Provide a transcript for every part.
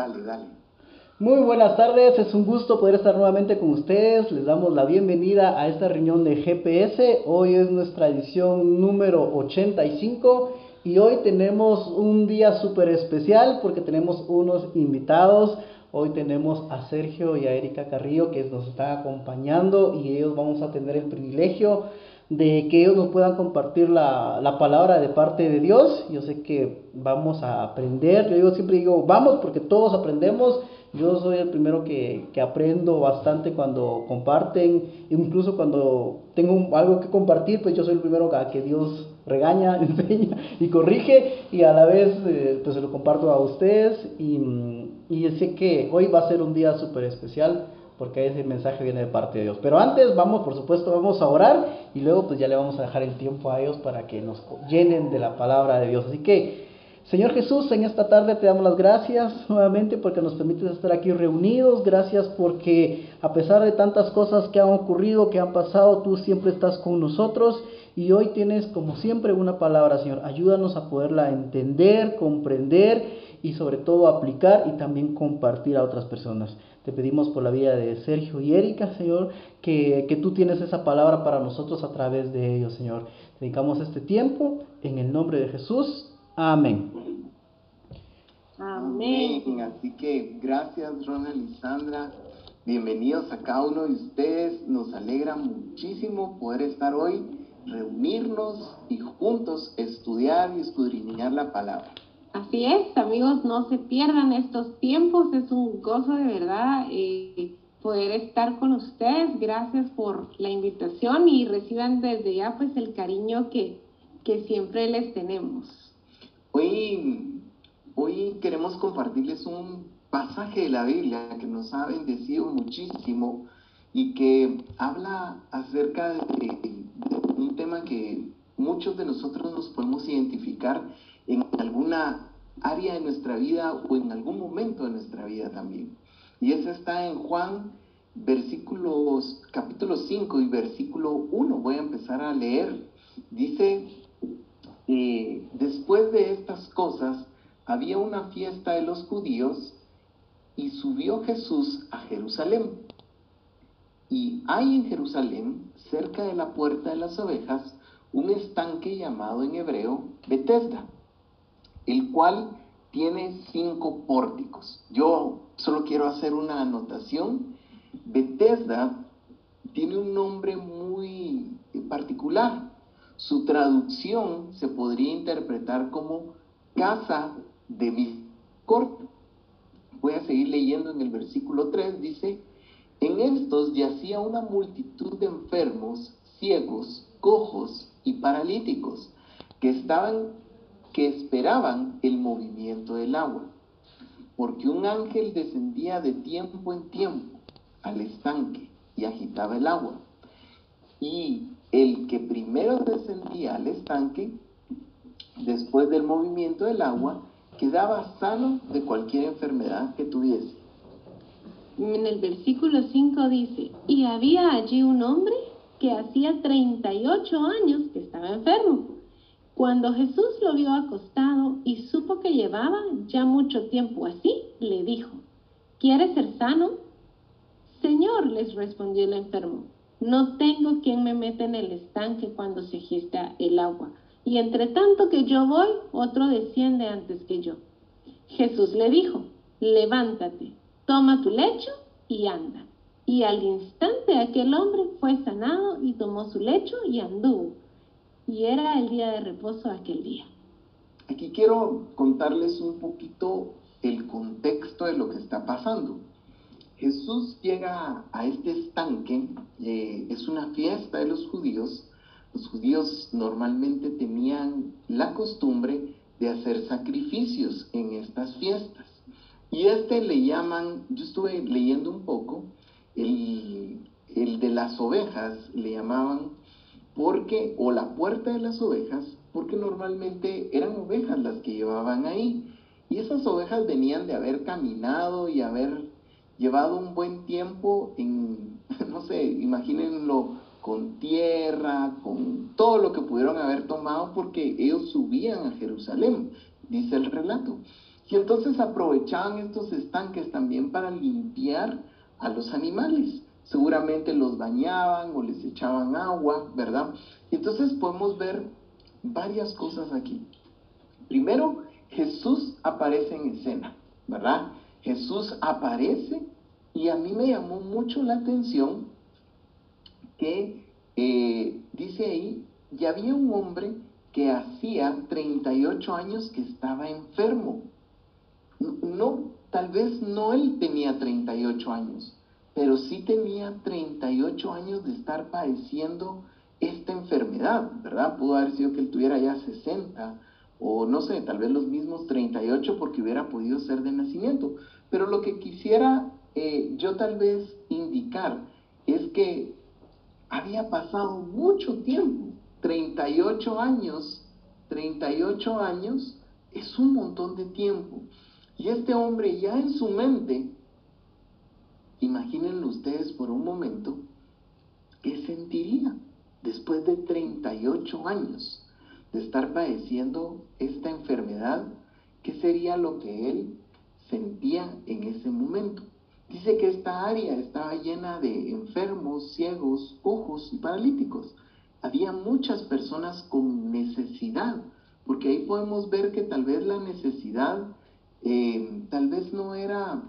Dale, dale. Muy buenas tardes, es un gusto poder estar nuevamente con ustedes. Les damos la bienvenida a esta reunión de GPS. Hoy es nuestra edición número 85 y hoy tenemos un día súper especial porque tenemos unos invitados. Hoy tenemos a Sergio y a Erika Carrillo que nos están acompañando y ellos vamos a tener el privilegio de que ellos nos puedan compartir la, la, palabra de parte de Dios. Yo sé que vamos a aprender. Yo digo, siempre digo, vamos porque todos aprendemos. Yo soy el primero que, que aprendo bastante cuando comparten, incluso cuando tengo algo que compartir, pues yo soy el primero a que Dios regaña, enseña y corrige y a la vez eh, pues se lo comparto a ustedes y, y sé que hoy va a ser un día súper especial porque ese mensaje viene de parte de Dios. Pero antes vamos, por supuesto, vamos a orar y luego pues ya le vamos a dejar el tiempo a ellos para que nos llenen de la palabra de Dios. Así que, Señor Jesús, en esta tarde te damos las gracias nuevamente porque nos permites estar aquí reunidos. Gracias porque a pesar de tantas cosas que han ocurrido, que han pasado, tú siempre estás con nosotros. Y hoy tienes, como siempre, una palabra, Señor. Ayúdanos a poderla entender, comprender y sobre todo aplicar y también compartir a otras personas. Te pedimos por la vida de Sergio y Erika, Señor, que, que tú tienes esa palabra para nosotros a través de ellos, Señor. Dedicamos este tiempo en el nombre de Jesús. Amén. Amén. Así que gracias, Ronald y Sandra. Bienvenidos a cada uno de ustedes. Nos alegra muchísimo poder estar hoy, reunirnos y juntos estudiar y escudriñar la palabra. Así es, amigos, no se pierdan estos tiempos, es un gozo de verdad eh, poder estar con ustedes. Gracias por la invitación y reciban desde ya pues el cariño que, que siempre les tenemos. Hoy, hoy queremos compartirles un pasaje de la Biblia que nos ha bendecido muchísimo y que habla acerca de, de un tema que muchos de nosotros nos podemos identificar en alguna área de nuestra vida o en algún momento de nuestra vida también. Y eso está en Juan, versículos, capítulo 5 y versículo 1. Voy a empezar a leer. Dice, eh, después de estas cosas, había una fiesta de los judíos y subió Jesús a Jerusalén. Y hay en Jerusalén, cerca de la puerta de las ovejas, un estanque llamado en hebreo Bethesda el cual tiene cinco pórticos. Yo solo quiero hacer una anotación. Bethesda tiene un nombre muy particular. Su traducción se podría interpretar como casa de misericordia. Voy a seguir leyendo en el versículo 3, dice, en estos yacía una multitud de enfermos, ciegos, cojos y paralíticos, que estaban que esperaban el movimiento del agua, porque un ángel descendía de tiempo en tiempo al estanque y agitaba el agua. Y el que primero descendía al estanque, después del movimiento del agua, quedaba sano de cualquier enfermedad que tuviese. En el versículo 5 dice, y había allí un hombre que hacía 38 años que estaba enfermo cuando Jesús lo vio acostado y supo que llevaba ya mucho tiempo así, le dijo, ¿quieres ser sano? Señor, les respondió el enfermo, no tengo quien me meta en el estanque cuando se agita el agua, y entre tanto que yo voy, otro desciende antes que yo. Jesús le dijo, levántate, toma tu lecho y anda. Y al instante aquel hombre fue sanado y tomó su lecho y anduvo y era el día de reposo aquel día. Aquí quiero contarles un poquito el contexto de lo que está pasando. Jesús llega a este estanque, eh, es una fiesta de los judíos. Los judíos normalmente tenían la costumbre de hacer sacrificios en estas fiestas. Y este le llaman, yo estuve leyendo un poco, el, el de las ovejas le llamaban porque, o la puerta de las ovejas, porque normalmente eran ovejas las que llevaban ahí. Y esas ovejas venían de haber caminado y haber llevado un buen tiempo en, no sé, imagínenlo con tierra, con todo lo que pudieron haber tomado porque ellos subían a Jerusalén, dice el relato. Y entonces aprovechaban estos estanques también para limpiar a los animales. Seguramente los bañaban o les echaban agua, ¿verdad? Y entonces podemos ver varias cosas aquí. Primero, Jesús aparece en escena, ¿verdad? Jesús aparece y a mí me llamó mucho la atención que eh, dice ahí, ya había un hombre que hacía 38 años que estaba enfermo. No, tal vez no él tenía 38 años, pero sí tenía 38 años de estar padeciendo esta enfermedad, ¿verdad? Pudo haber sido que él tuviera ya 60 o no sé, tal vez los mismos 38 porque hubiera podido ser de nacimiento. Pero lo que quisiera eh, yo tal vez indicar es que había pasado mucho tiempo, 38 años, 38 años es un montón de tiempo. Y este hombre ya en su mente, imagínenlo ustedes por un momento, ¿qué sentiría después de 38 años de estar padeciendo esta enfermedad? ¿Qué sería lo que él sentía en ese momento? Dice que esta área estaba llena de enfermos, ciegos, ojos y paralíticos. Había muchas personas con necesidad, porque ahí podemos ver que tal vez la necesidad eh, tal vez no era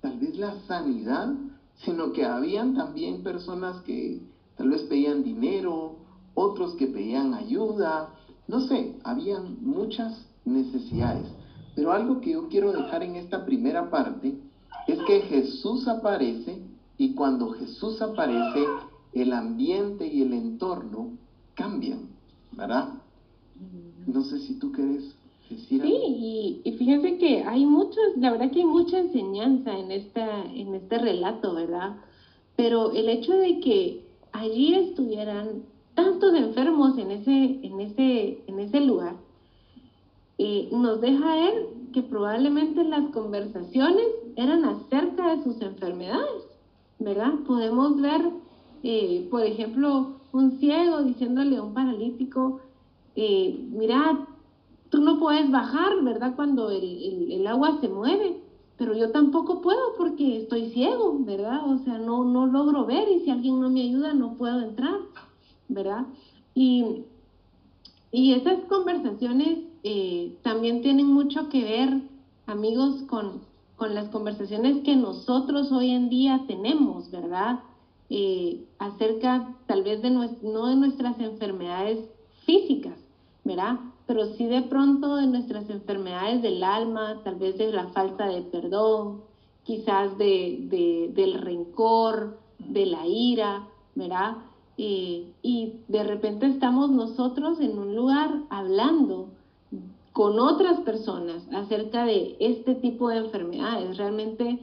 tal vez la sanidad, sino que habían también personas que tal vez pedían dinero, otros que pedían ayuda, no sé, habían muchas necesidades. Pero algo que yo quiero dejar en esta primera parte es que Jesús aparece y cuando Jesús aparece, el ambiente y el entorno cambian, ¿verdad? No sé si tú quieres Sí, y, y, fíjense que hay muchos, la verdad que hay mucha enseñanza en, esta, en este relato, ¿verdad? Pero el hecho de que allí estuvieran tantos enfermos en ese, en ese, en ese lugar, eh, nos deja ver que probablemente las conversaciones eran acerca de sus enfermedades, ¿verdad? Podemos ver, eh, por ejemplo, un ciego diciéndole a un paralítico, eh, mira, tú no puedes bajar, ¿verdad? Cuando el, agua se mueve, pero yo tampoco puedo porque estoy ciego, ¿verdad? O sea, no, no logro ver y si alguien no me ayuda no puedo entrar, ¿verdad? Y, y esas conversaciones eh, también tienen mucho que ver, amigos, con, con las conversaciones que nosotros hoy en día tenemos, ¿verdad? Eh, acerca tal vez de no de nuestras enfermedades físicas, ¿verdad? Pero sí de pronto de nuestras enfermedades del alma, tal vez de la falta de perdón, quizás de, del rencor, de la ira, ¿verdad? Y de repente estamos nosotros en un lugar hablando con otras personas acerca de este tipo de enfermedades. Realmente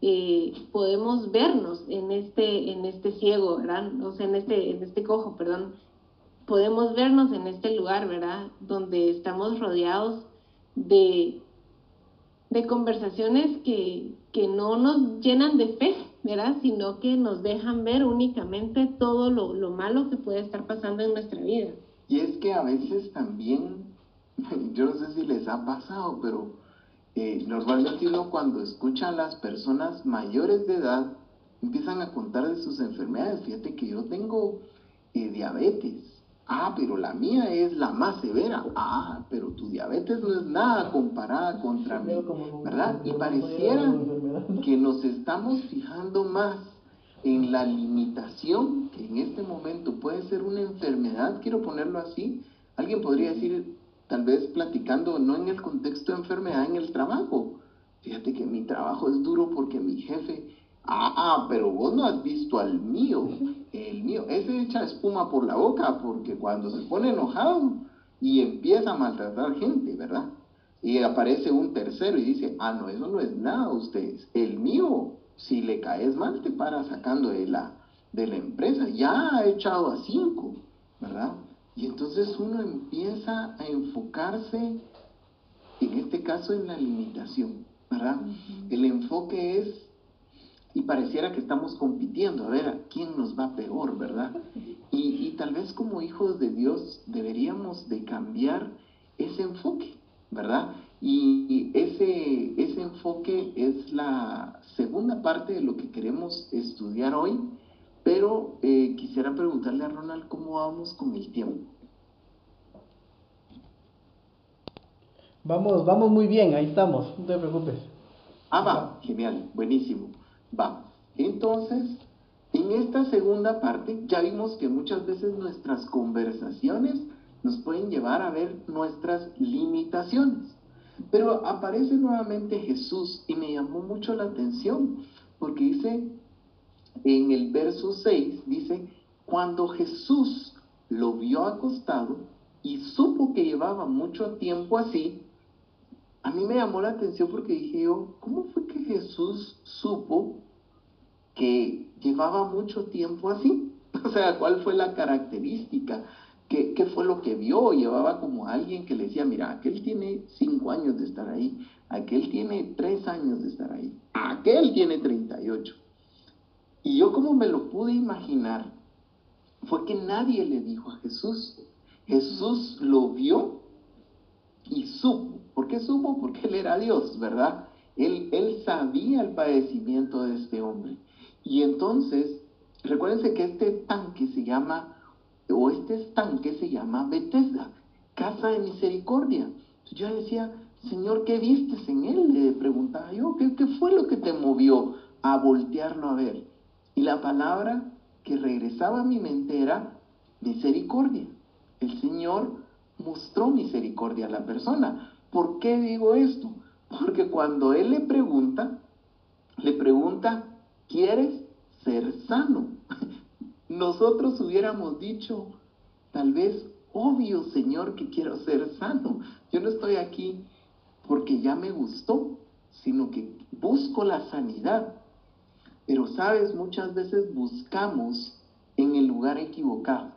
eh, podemos vernos en este, en este ciego, ¿verdad? O sea, en este, en este cojo, perdón, podemos vernos en este lugar, ¿verdad? Donde estamos rodeados de, de conversaciones que, que no nos llenan de fe, ¿verdad? Sino que nos dejan ver únicamente todo lo, lo malo que puede estar pasando en nuestra vida. Y es que a veces también, yo no sé si les ha pasado, pero eh, normalmente uno cuando escucha a las personas mayores de edad, empiezan a contar de sus enfermedades. Fíjate que yo tengo eh, diabetes Ah, pero la mía es la más severa. Ah, pero tu diabetes no es nada comparada contra mí, ¿verdad? Y pareciera que nos estamos fijando más en la limitación, que en este momento puede ser una enfermedad, quiero ponerlo así. Alguien podría decir, tal vez platicando, no en el contexto de enfermedad, en el trabajo. Fíjate que mi trabajo es duro porque mi jefe Ah, pero vos no has visto al mío. El mío, ese echa espuma por la boca porque cuando se pone enojado y empieza a maltratar gente, ¿verdad? Y aparece un tercero y dice, ah, no, eso no es nada ustedes. El mío, si le caes mal, te para sacando de la, de la empresa. Ya ha echado a cinco, ¿verdad? Y entonces uno empieza a enfocarse, en este caso, en la limitación, ¿verdad? El enfoque es y pareciera que estamos compitiendo a ver a quién nos va peor, ¿verdad? Y, tal vez como hijos de Dios deberíamos de cambiar ese enfoque, ¿verdad? Y ese, ese enfoque es la segunda parte de lo que queremos estudiar hoy, pero eh, quisiera preguntarle a Ronald cómo vamos con el tiempo. Vamos, vamos muy bien, ahí estamos, no te preocupes. Ah, va, genial, buenísimo. Va. Entonces, en esta segunda parte ya vimos que muchas veces nuestras conversaciones nos pueden llevar a ver nuestras limitaciones. Pero aparece nuevamente Jesús y me llamó mucho la atención porque dice en el verso 6, dice, cuando Jesús lo vio acostado y supo que llevaba mucho tiempo así, a mí me llamó la atención porque dije yo, ¿cómo fue que Jesús supo que llevaba mucho tiempo así? O sea, ¿cuál fue la característica? ¿Qué, ¿Qué, fue lo que vio? Llevaba como alguien que le decía, mira, aquel tiene cinco años de estar ahí, aquel tiene tres años de estar ahí, aquel tiene 38. Y yo como me lo pude imaginar, fue que nadie le dijo a Jesús. Jesús lo vio y supo. ¿Por qué supo? Porque él era Dios, ¿verdad? Él, él sabía el padecimiento de este hombre. Y entonces, recuérdense que este tanque se llama, o este estanque se llama Bethesda, casa de misericordia. Yo decía, Señor, ¿qué vistes en él? Le preguntaba yo, ¿qué, ¿qué fue lo que te movió a voltearlo a ver? Y la palabra que regresaba a mi mente era misericordia. El Señor mostró misericordia a la persona. ¿Por qué digo esto? Porque cuando Él le pregunta, le pregunta, ¿quieres ser sano? Nosotros hubiéramos dicho, tal vez, obvio Señor que quiero ser sano. Yo no estoy aquí porque ya me gustó, sino que busco la sanidad. Pero sabes, muchas veces buscamos en el lugar equivocado.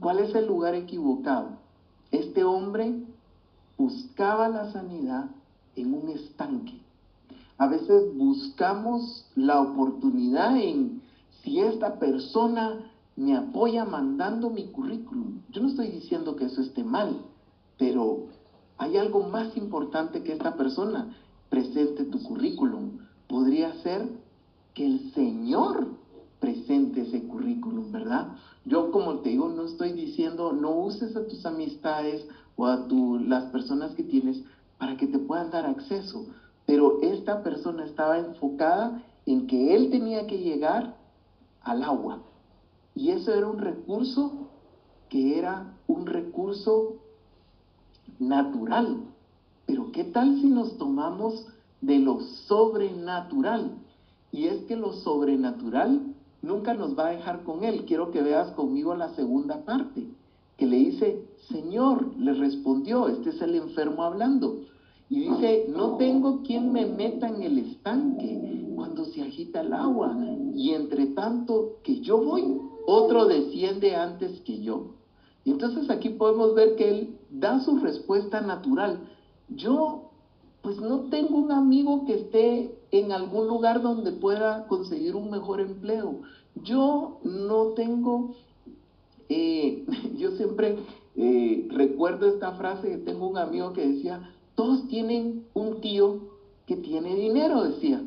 ¿Cuál es el lugar equivocado? Este hombre buscaba la sanidad en un estanque. A veces buscamos la oportunidad en si esta persona me apoya mandando mi currículum. Yo no estoy diciendo que eso esté mal, pero hay algo más importante que esta persona presente tu currículum. Podría ser que el Señor presente ese currículum, ¿verdad? Yo como te digo, no estoy diciendo no uses a tus amistades a tu, las personas que tienes para que te puedan dar acceso, pero esta persona estaba enfocada en que él tenía que llegar al agua. Y eso era un recurso que era un recurso natural. Pero ¿qué tal si nos tomamos de lo sobrenatural? Y es que lo sobrenatural nunca nos va a dejar con él. Quiero que veas conmigo la segunda parte, que le dice, Señor, le respondió, este es el enfermo hablando. Y dice, no tengo quien me meta en el estanque cuando se agita el agua. Y entre tanto que yo voy, otro desciende antes que yo. Y entonces aquí podemos ver que él da su respuesta natural. Yo pues no tengo un amigo que esté en algún lugar donde pueda conseguir un mejor empleo. Yo no tengo, eh, yo siempre eh, recuerdo esta frase, tengo un amigo que decía, todos tienen un tío que tiene dinero, decía.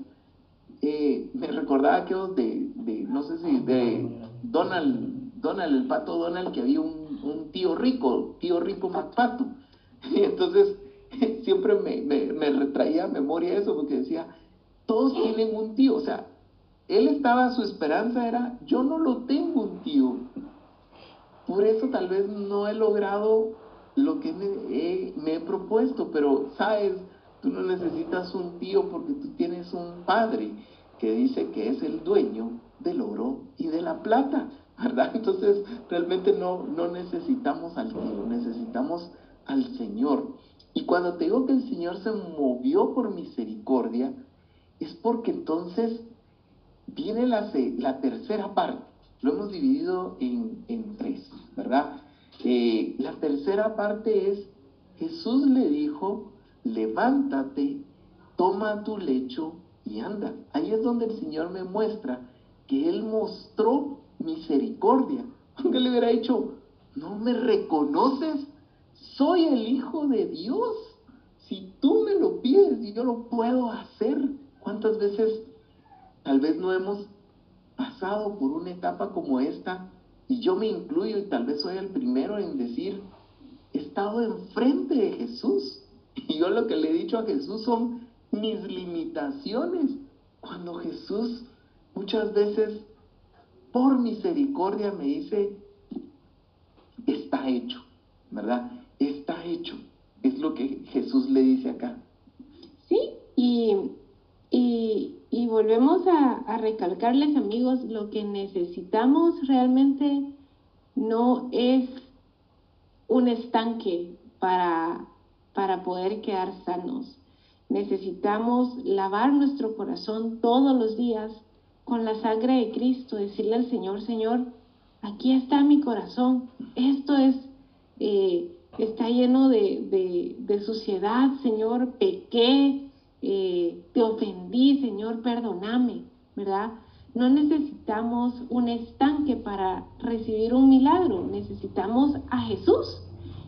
Eh, me recordaba aquellos de, de, no sé si, de Donald, Donald, el pato Donald, que había un, un tío rico, tío rico MacPato. Y entonces siempre me, me, me retraía a memoria eso, porque decía, todos tienen un tío, o sea, él estaba, su esperanza era, yo no lo tengo un tío. Por eso tal vez no he logrado lo que me he, propuesto, pero sabes, tú no necesitas un tío porque tú tienes un padre que dice que es el dueño del oro y de la plata, ¿verdad? Entonces realmente no, no necesitamos al tío, necesitamos al Señor. Y cuando te digo que el Señor se movió por misericordia, es porque entonces viene la, la tercera parte. Lo hemos dividido en, tres, ¿verdad? Eh, la tercera parte es, Jesús le dijo, levántate, toma tu lecho y anda. Ahí es donde el Señor me muestra que Él mostró misericordia. Aunque le hubiera dicho, no me reconoces, soy el Hijo de Dios. Si yo lo puedo hacer. ¿Cuántas veces tal vez no hemos pasado por una etapa como esta? Y yo me incluyo y tal vez soy el primero en decir, he estado enfrente de Jesús. Y yo lo que le he dicho a Jesús son mis limitaciones. Cuando Jesús muchas veces, por misericordia, me dice, está hecho, ¿verdad? Está hecho. Es lo que Jesús le dice acá. Sí, y, y, volvemos a, recalcarles, amigos, lo que necesitamos realmente no es un estanque para, para poder quedar sanos. Necesitamos lavar nuestro corazón todos los días con la sangre de Cristo, decirle al Señor, Señor, aquí está mi corazón, esto es, eh, está lleno de, suciedad, Señor, pequé, eh, te ofendí, Señor, perdóname, ¿verdad? No necesitamos un estanque para recibir un milagro, necesitamos a Jesús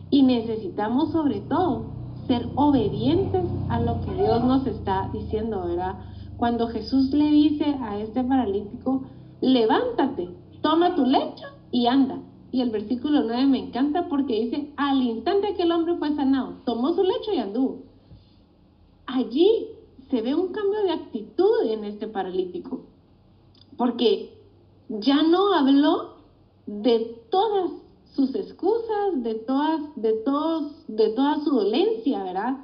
y necesitamos sobre todo ser obedientes a lo que Dios nos está diciendo, ¿verdad? Cuando Jesús le dice a este paralítico, levántate, toma tu lecho y anda. Y el versículo 9 me encanta porque dice, al instante que el hombre fue sanado, tomó su lecho y anduvo. Allí se ve un cambio de actitud en este paralítico, porque ya no habló de todas sus excusas, de todas, de todos, de toda su dolencia, ¿verdad?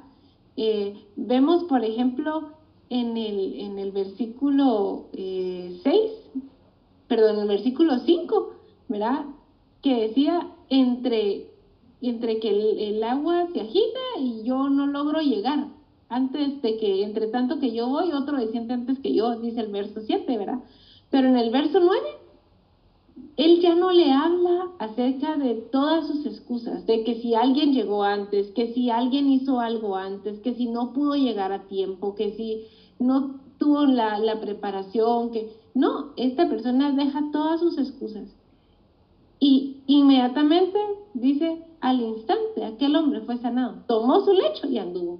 Eh, vemos, por ejemplo, en el, en el versículo 6, eh, perdón, en el versículo 5, ¿verdad? Que decía, entre, entre que el, agua se agita y yo no logro llegar, antes de que, entre tanto que yo voy, otro desciende antes que yo, dice el verso 7, ¿verdad? Pero en el verso 9, él ya no le habla acerca de todas sus excusas, de que si alguien llegó antes, que si alguien hizo algo antes, que si no pudo llegar a tiempo, que si no tuvo la, preparación, que no, esta persona deja todas sus excusas. Y inmediatamente dice, al instante, aquel hombre fue sanado, tomó su lecho y anduvo.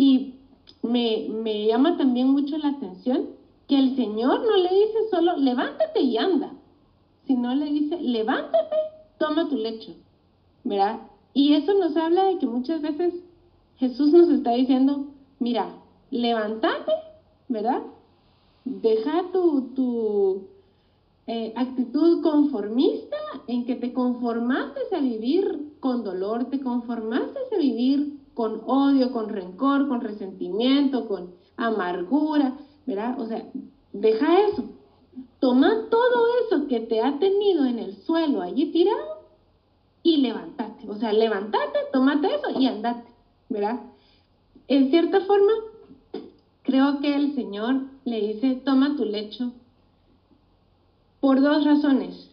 Y me, me llama también mucho la atención que el Señor no le dice solo, levántate y anda, sino le dice, levántate, toma tu lecho, ¿verdad? Y eso nos habla de que muchas veces Jesús nos está diciendo, mira, levántate, ¿verdad? Deja tu, eh, actitud conformista en que te conformaste a vivir con dolor, te conformaste a vivir con odio, con rencor, con resentimiento, con amargura, ¿verdad? O sea, deja eso. Toma todo eso que te ha tenido en el suelo allí tirado y levántate. O sea, levántate, tómate eso y andate, ¿verdad? En cierta forma, creo que el Señor le dice, toma tu lecho, por dos razones.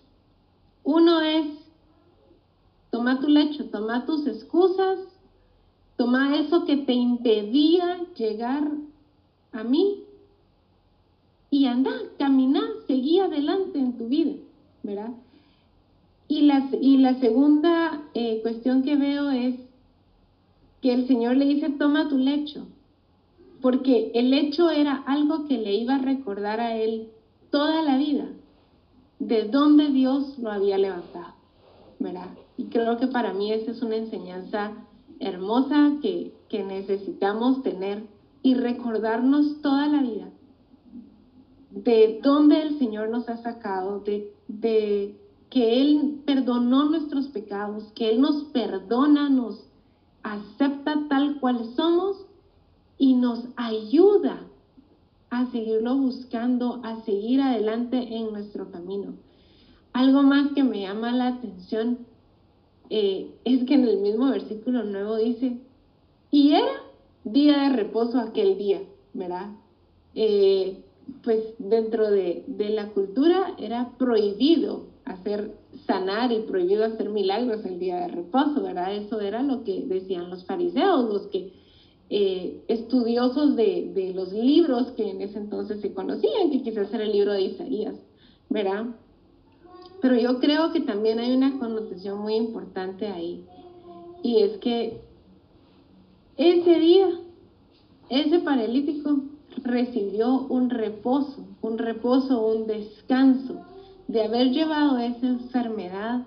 Uno es, toma tu lecho, toma tus excusas, toma eso que te impedía llegar a mí y anda, camina, seguí adelante en tu vida, ¿verdad? Y la, y la segunda eh, cuestión que veo es que el Señor le dice, toma tu lecho, porque el hecho era algo que le iba a recordar a él toda la vida, de dónde Dios lo había levantado, ¿verdad? Y creo que para mí esa es una enseñanza hermosa que, que necesitamos tener y recordarnos toda la vida de dónde el Señor nos ha sacado, de, de que Él perdonó nuestros pecados, que Él nos perdona, nos acepta tal cual somos y nos ayuda a seguirlo buscando, a seguir adelante en nuestro camino. Algo más que me llama la atención eh, es que en el mismo versículo nuevo dice, y era día de reposo aquel día, ¿verdad? Eh, pues dentro de, de, la cultura era prohibido hacer sanar y prohibido hacer milagros el día de reposo, ¿verdad? Eso era lo que decían los fariseos, los que eh, estudiosos de, de, los libros que en ese entonces se conocían, que quizás era el libro de Isaías, ¿verdad? Pero yo creo que también hay una connotación muy importante ahí, y es que ese día ese paralítico recibió un reposo, un reposo, un descanso de haber llevado esa enfermedad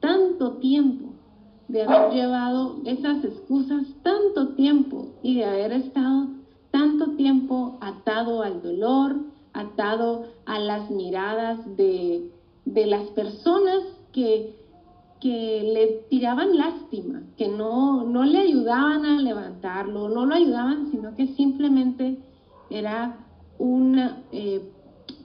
tanto tiempo, de haber llevado esas excusas tanto tiempo y de haber estado tanto tiempo atado al dolor, atado a las miradas de, las personas que, que, le tiraban lástima, que no, no le ayudaban a levantarlo, no lo ayudaban, sino que simplemente era un eh,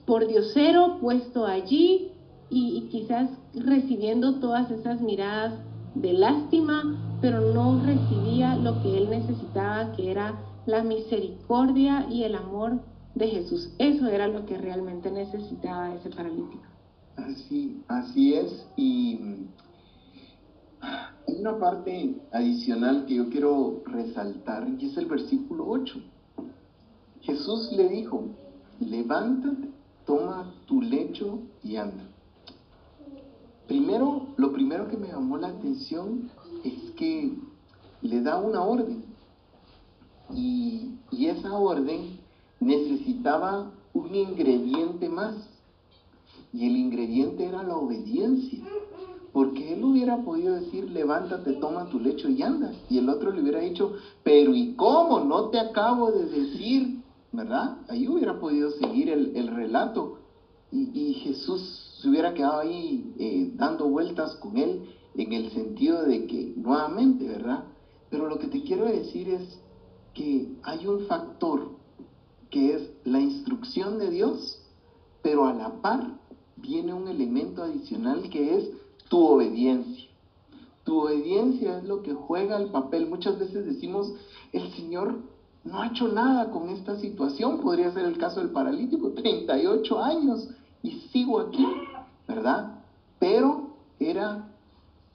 pordiosero puesto allí y quizás recibiendo todas esas miradas de lástima, pero no recibía lo que él necesitaba, que era la misericordia y el amor de Jesús. Eso era lo que realmente necesitaba ese paralítico. Así, así es. Y hay una parte adicional que yo quiero resaltar y es el versículo 8. Jesús le dijo, levántate, toma tu lecho y anda. Primero, lo primero que me llamó la atención es que le da una orden. Y, y esa orden necesitaba un ingrediente más. Y el ingrediente era la obediencia. Porque él hubiera podido decir, levántate, toma tu lecho y anda. Y el otro le hubiera dicho, pero ¿y cómo? No te acabo de decir, ¿verdad? Ahí hubiera podido seguir el, relato. Y, Jesús se hubiera quedado ahí eh, dando vueltas con él en el sentido de que, nuevamente, ¿verdad? Pero lo que te quiero decir es que hay un factor que es la instrucción de Dios, pero a la par viene un elemento adicional que es tu obediencia. Tu obediencia es lo que juega el papel. Muchas veces decimos, el Señor no ha hecho nada con esta situación. Podría ser el caso del paralítico, 38 años y sigo aquí, ¿verdad? Pero era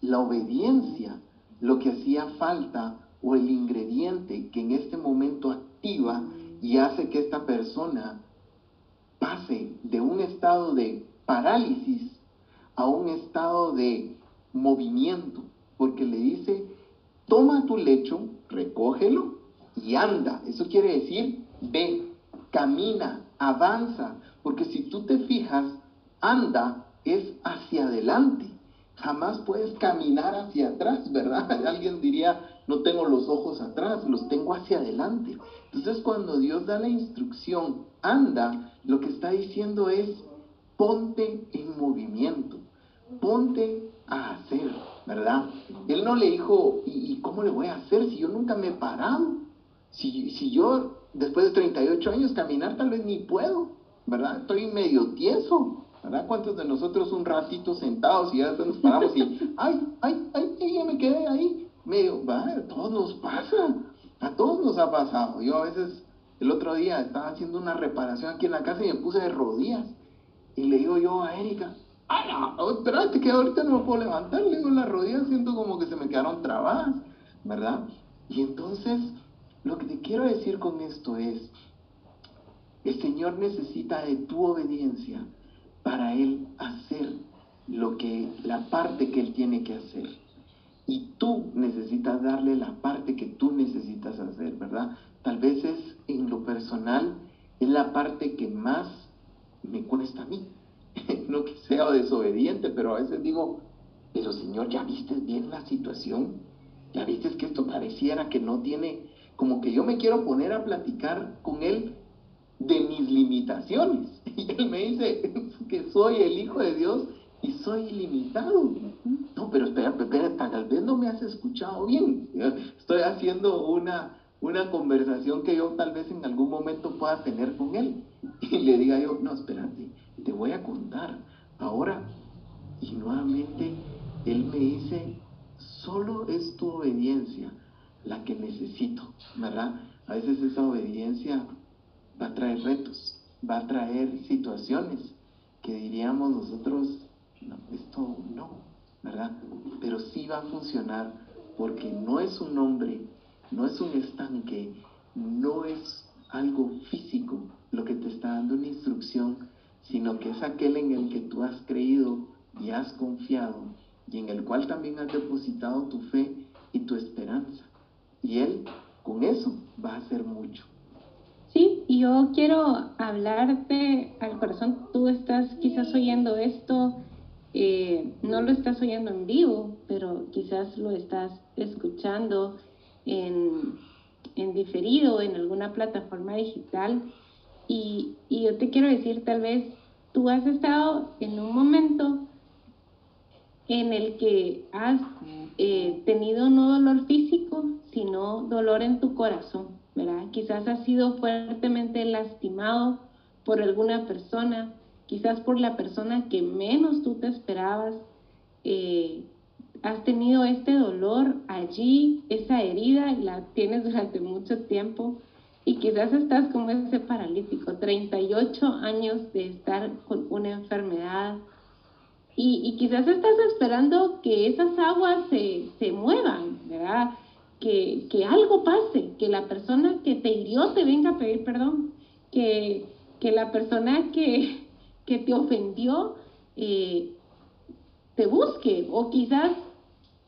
la obediencia lo que hacía falta o el ingrediente que en este momento activa y hace que esta persona pase de un estado de parálisis a un estado de movimiento, porque le dice, toma tu lecho, recógelo y anda. Eso quiere decir, ve, camina, avanza, porque si tú te fijas, anda es hacia adelante. Jamás puedes caminar hacia atrás, ¿verdad? Alguien diría, no tengo los ojos atrás, los tengo hacia adelante. Entonces cuando Dios da la instrucción, anda, lo que está diciendo es, ponte en movimiento, ponte a hacer, ¿verdad? Él no le dijo, ¿y, cómo le voy a hacer si yo nunca me he parado? Si, si yo después de 38 años caminar tal vez ni puedo, ¿verdad? Estoy medio tieso, ¿verdad? ¿Cuántos de nosotros un ratito sentados y ya nos paramos y, ay, ay, ay, ya me quedé ahí? medio, va, a todos nos pasa, a todos nos ha pasado. Yo a veces, el otro día estaba haciendo una reparación aquí en la casa y me puse de rodillas. Y le digo yo a Erika, ¡ay, no! Espérate que ahorita no me puedo levantar. Le digo, las rodillas siento como que se me quedaron trabadas, ¿verdad? Y entonces, lo que te quiero decir con esto es, el Señor necesita de tu obediencia para Él hacer lo que, la parte que Él tiene que hacer y tú necesitas darle la parte que tú necesitas hacer, ¿verdad? Tal vez es en lo personal, es la parte que más me cuesta a mí. no que sea desobediente, pero a veces digo, pero Señor, ¿ya viste bien la situación? ¿Ya viste que esto pareciera que no tiene, como que yo me quiero poner a platicar con Él de mis limitaciones? Y Él me dice que soy el Hijo de Dios y soy ilimitado. No, pero espera, espera, tal vez no me has escuchado bien. Estoy haciendo una, una conversación que yo tal vez en algún momento pueda tener con él. Y le diga yo, no, espérate, te voy a contar. Ahora, y nuevamente, él me dice, solo es tu obediencia la que necesito, ¿verdad? A veces esa obediencia va a traer retos, va a traer situaciones que diríamos nosotros no, esto no, ¿verdad? Pero sí va a funcionar porque no es un nombre, no es un estanque, no es algo físico lo que te está dando una instrucción, sino que es aquel en el que tú has creído y has confiado y en el cual también has depositado tu fe y tu esperanza. Y Él con eso va a hacer mucho. Sí, yo quiero hablarte al corazón. Tú estás quizás oyendo esto, eh, no lo estás oyendo en vivo, pero quizás lo estás escuchando en, en diferido, en alguna plataforma digital. Y, y yo te quiero decir, tal vez tú has estado en un momento en el que has eh, tenido no dolor físico, sino dolor en tu corazón, ¿verdad? Quizás has sido fuertemente lastimado por alguna persona, quizás por la persona que menos tú te esperabas. Eh, has tenido este dolor allí, esa herida, y la tienes durante mucho tiempo. Y quizás estás como ese paralítico, 38 años de estar con una enfermedad, y, quizás estás esperando que esas aguas se, se muevan, ¿verdad? Que, que, algo pase, que la persona que te hirió te venga a pedir perdón, que, que la persona que, que te ofendió eh, te busque, o quizás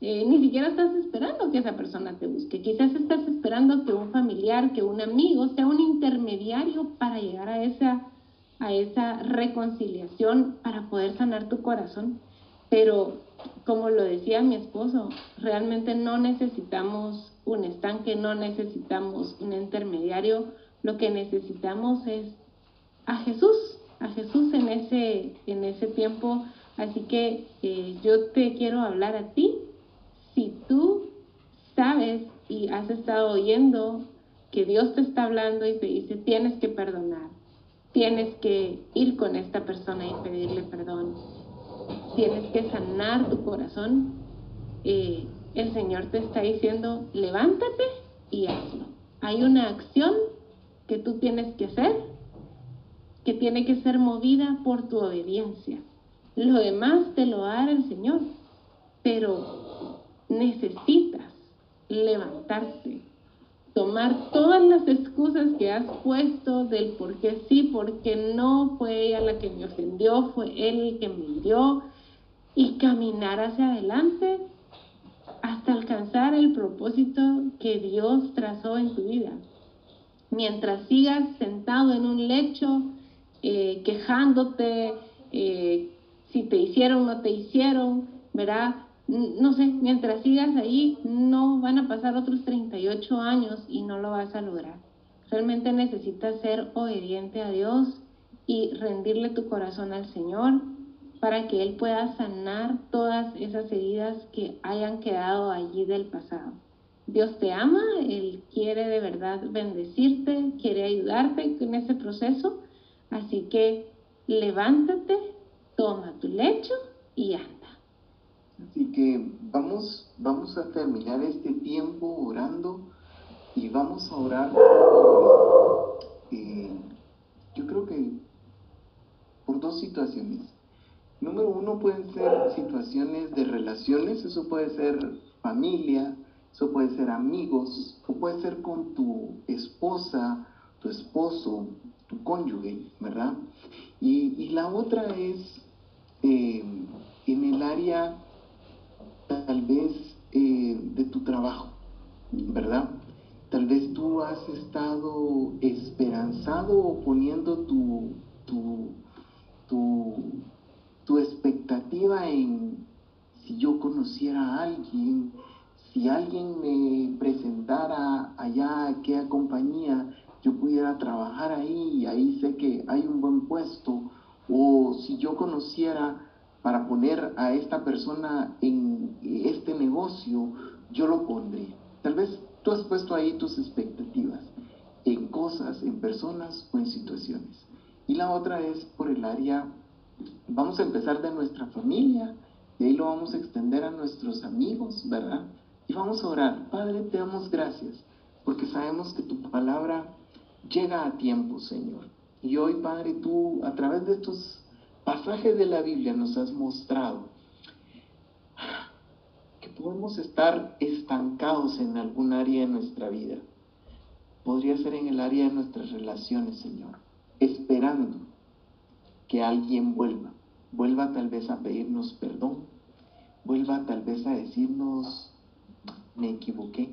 eh, ni siquiera estás esperando que esa persona te busque, quizás estás esperando que un familiar, que un amigo sea un intermediario para llegar a esa a esa reconciliación para poder sanar tu corazón. Pero como lo decía mi esposo, realmente no necesitamos un estanque, no necesitamos un intermediario, lo que necesitamos es a Jesús, a Jesús en ese, en ese tiempo. Así que eh, yo te quiero hablar a ti. Si tú sabes y has estado oyendo que Dios te está hablando y te dice, tienes que perdonar, Tienes que ir con esta persona y pedirle perdón. Tienes que sanar tu corazón. Eh, el Señor te está diciendo, levántate y hazlo. Hay una acción que tú tienes que hacer, que tiene que ser movida por tu obediencia. Lo demás te lo hará el Señor, pero necesitas levantarte, tomar todas las excusas que has puesto del por qué sí, por qué no, fue ella la que me ofendió, fue él el que me hirió, y caminar hacia adelante hasta alcanzar el propósito que Dios trazó en tu vida. Mientras sigas sentado en un lecho, eh, quejándote, eh, si te hicieron o no te hicieron, ¿verdad? No sé, mientras sigas ahí, no van a pasar otros 38 años y no lo vas a lograr. Realmente necesitas ser obediente a Dios y rendirle tu corazón al Señor para que Él pueda sanar todas esas heridas que hayan quedado allí del pasado. Dios te ama, Él quiere de verdad bendecirte, quiere ayudarte en ese proceso, así que levántate, toma tu lecho y anda. Así que vamos, vamos a terminar este tiempo orando y vamos a orar. Eh, yo creo que por dos situaciones. Número uno pueden ser situaciones de relaciones, eso puede ser familia, eso puede ser amigos, o puede ser con tu esposa, tu esposo, tu cónyuge, ¿verdad? Y, la otra es eh, en el área tal vez eh, de tu trabajo, ¿verdad? Tal vez tú has estado esperanzado o poniendo tu, tu, tu, expectativa en si yo conociera a alguien, si alguien me presentara allá aquella compañía, yo pudiera trabajar ahí y ahí sé que hay un buen puesto, o si yo conociera para poner a esta persona en este negocio, yo lo pondré. Tal vez tú has puesto ahí tus expectativas en cosas, en personas o en situaciones. Y la otra es por el área, vamos a empezar de nuestra familia, de ahí lo vamos a extender a nuestros amigos, ¿verdad? Y vamos a orar. Padre, te damos gracias porque sabemos que tu palabra llega a tiempo, Señor. Y hoy, Padre, tú a través de estos pasajes de la Biblia nos has mostrado podemos estar estancados en algún área de nuestra vida. Podría ser en el área de nuestras relaciones, Señor, esperando que alguien vuelva. Vuelva tal vez a pedirnos perdón. Vuelva tal vez a decirnos, me equivoqué.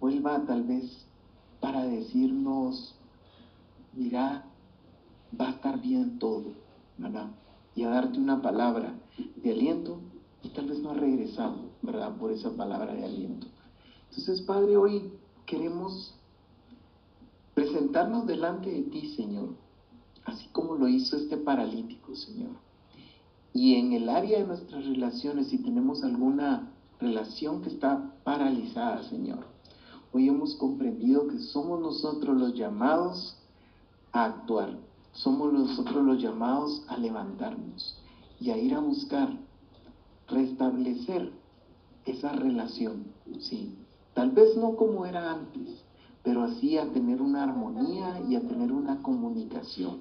Vuelva tal vez para decirnos, mira, va a estar bien todo, ¿verdad? Y a darte una palabra de aliento tal vez no ha regresado, ¿verdad? Por esa palabra de aliento. Entonces, Padre, hoy queremos presentarnos delante de ti, Señor, así como lo hizo este paralítico, Señor. Y en el área de nuestras relaciones, si tenemos alguna relación que está paralizada, Señor, hoy hemos comprendido que somos nosotros los llamados a actuar, somos nosotros los llamados a levantarnos y a ir a buscar restablecer esa relación, sí, tal vez no como era antes, pero así a tener una armonía y a tener una comunicación,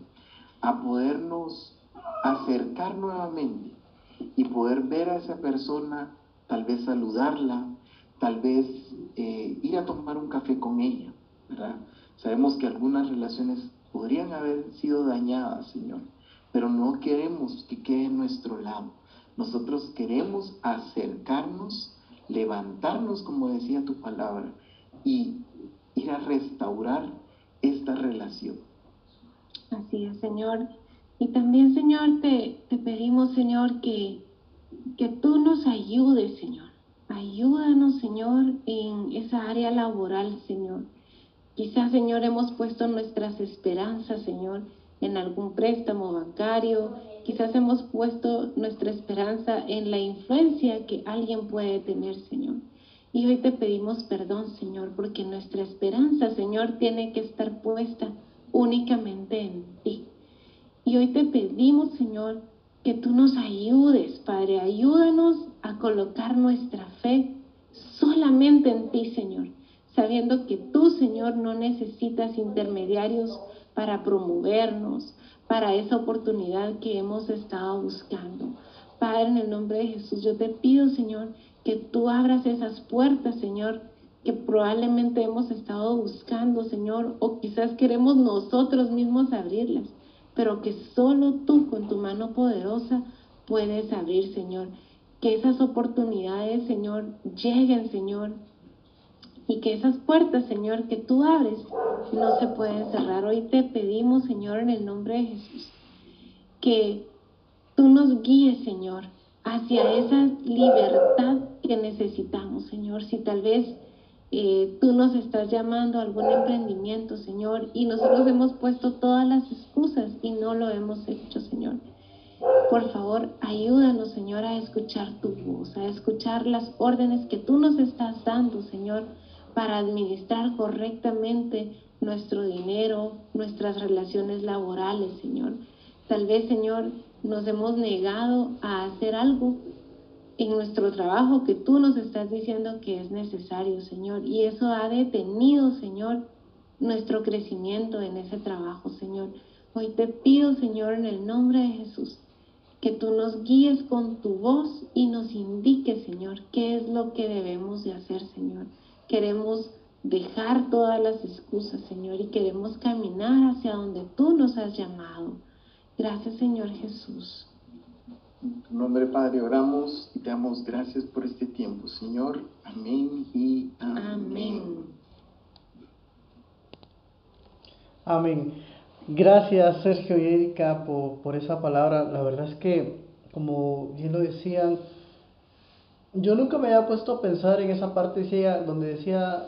a podernos acercar nuevamente y poder ver a esa persona, tal vez saludarla, tal vez eh, ir a tomar un café con ella. Sabemos que algunas relaciones podrían haber sido dañadas, Señor, pero no queremos que quede en nuestro lado. Nosotros queremos acercarnos, levantarnos, como decía tu palabra, y ir a restaurar esta relación. Así es, Señor. Y también, Señor, te, te pedimos, Señor, que, que tú nos ayudes, Señor. Ayúdanos, Señor, en esa área laboral, Señor. Quizás, Señor, hemos puesto nuestras esperanzas, Señor, en algún préstamo bancario. Quizás hemos puesto nuestra esperanza en la influencia que alguien puede tener, Señor. Y hoy te pedimos perdón, Señor, porque nuestra esperanza, Señor, tiene que estar puesta únicamente en ti. Y hoy te pedimos, Señor, que tú nos ayudes, Padre. Ayúdanos a colocar nuestra fe solamente en ti, Señor, sabiendo que tú, Señor, no necesitas intermediarios para promovernos, para esa oportunidad que hemos estado buscando. Padre, en el nombre de Jesús, yo te pido, Señor, que tú abras esas puertas, Señor, que probablemente hemos estado buscando, Señor, o quizás queremos nosotros mismos abrirlas, pero que solo tú con tu mano poderosa puedes abrir, Señor. Que esas oportunidades, Señor, lleguen, Señor, y que esas puertas, Señor, que tú abres, no se pueden cerrar. Hoy te pedimos, Señor, en el nombre de Jesús, que tú nos guíes, Señor, hacia esa libertad que necesitamos, Señor. Si tal vez eh, tú nos estás llamando a algún emprendimiento, Señor, y nosotros hemos puesto todas las excusas y no lo hemos hecho, Señor. Por favor, ayúdanos, Señor, a escuchar tu voz, a escuchar las órdenes que tú nos estás dando, Señor, para administrar correctamente nuestro dinero, nuestras relaciones laborales, Señor. Tal vez, Señor, nos hemos negado a hacer algo en nuestro trabajo que tú nos estás diciendo que es necesario, Señor. Y eso ha detenido, Señor, nuestro crecimiento en ese trabajo, Señor. Hoy te pido, Señor, en el nombre de Jesús, que tú nos guíes con tu voz y nos indiques, Señor, qué es lo que debemos de hacer, Señor. Queremos dejar todas las excusas, Señor, y queremos caminar hacia donde tú nos has llamado. Gracias, Señor Jesús. En tu nombre, Padre, oramos y te damos gracias por este tiempo, Señor. Amén y amén. Amén. Gracias, Sergio y Erika, por, por esa palabra. La verdad es que, como bien lo decían, yo nunca me había puesto a pensar en esa parte donde decía,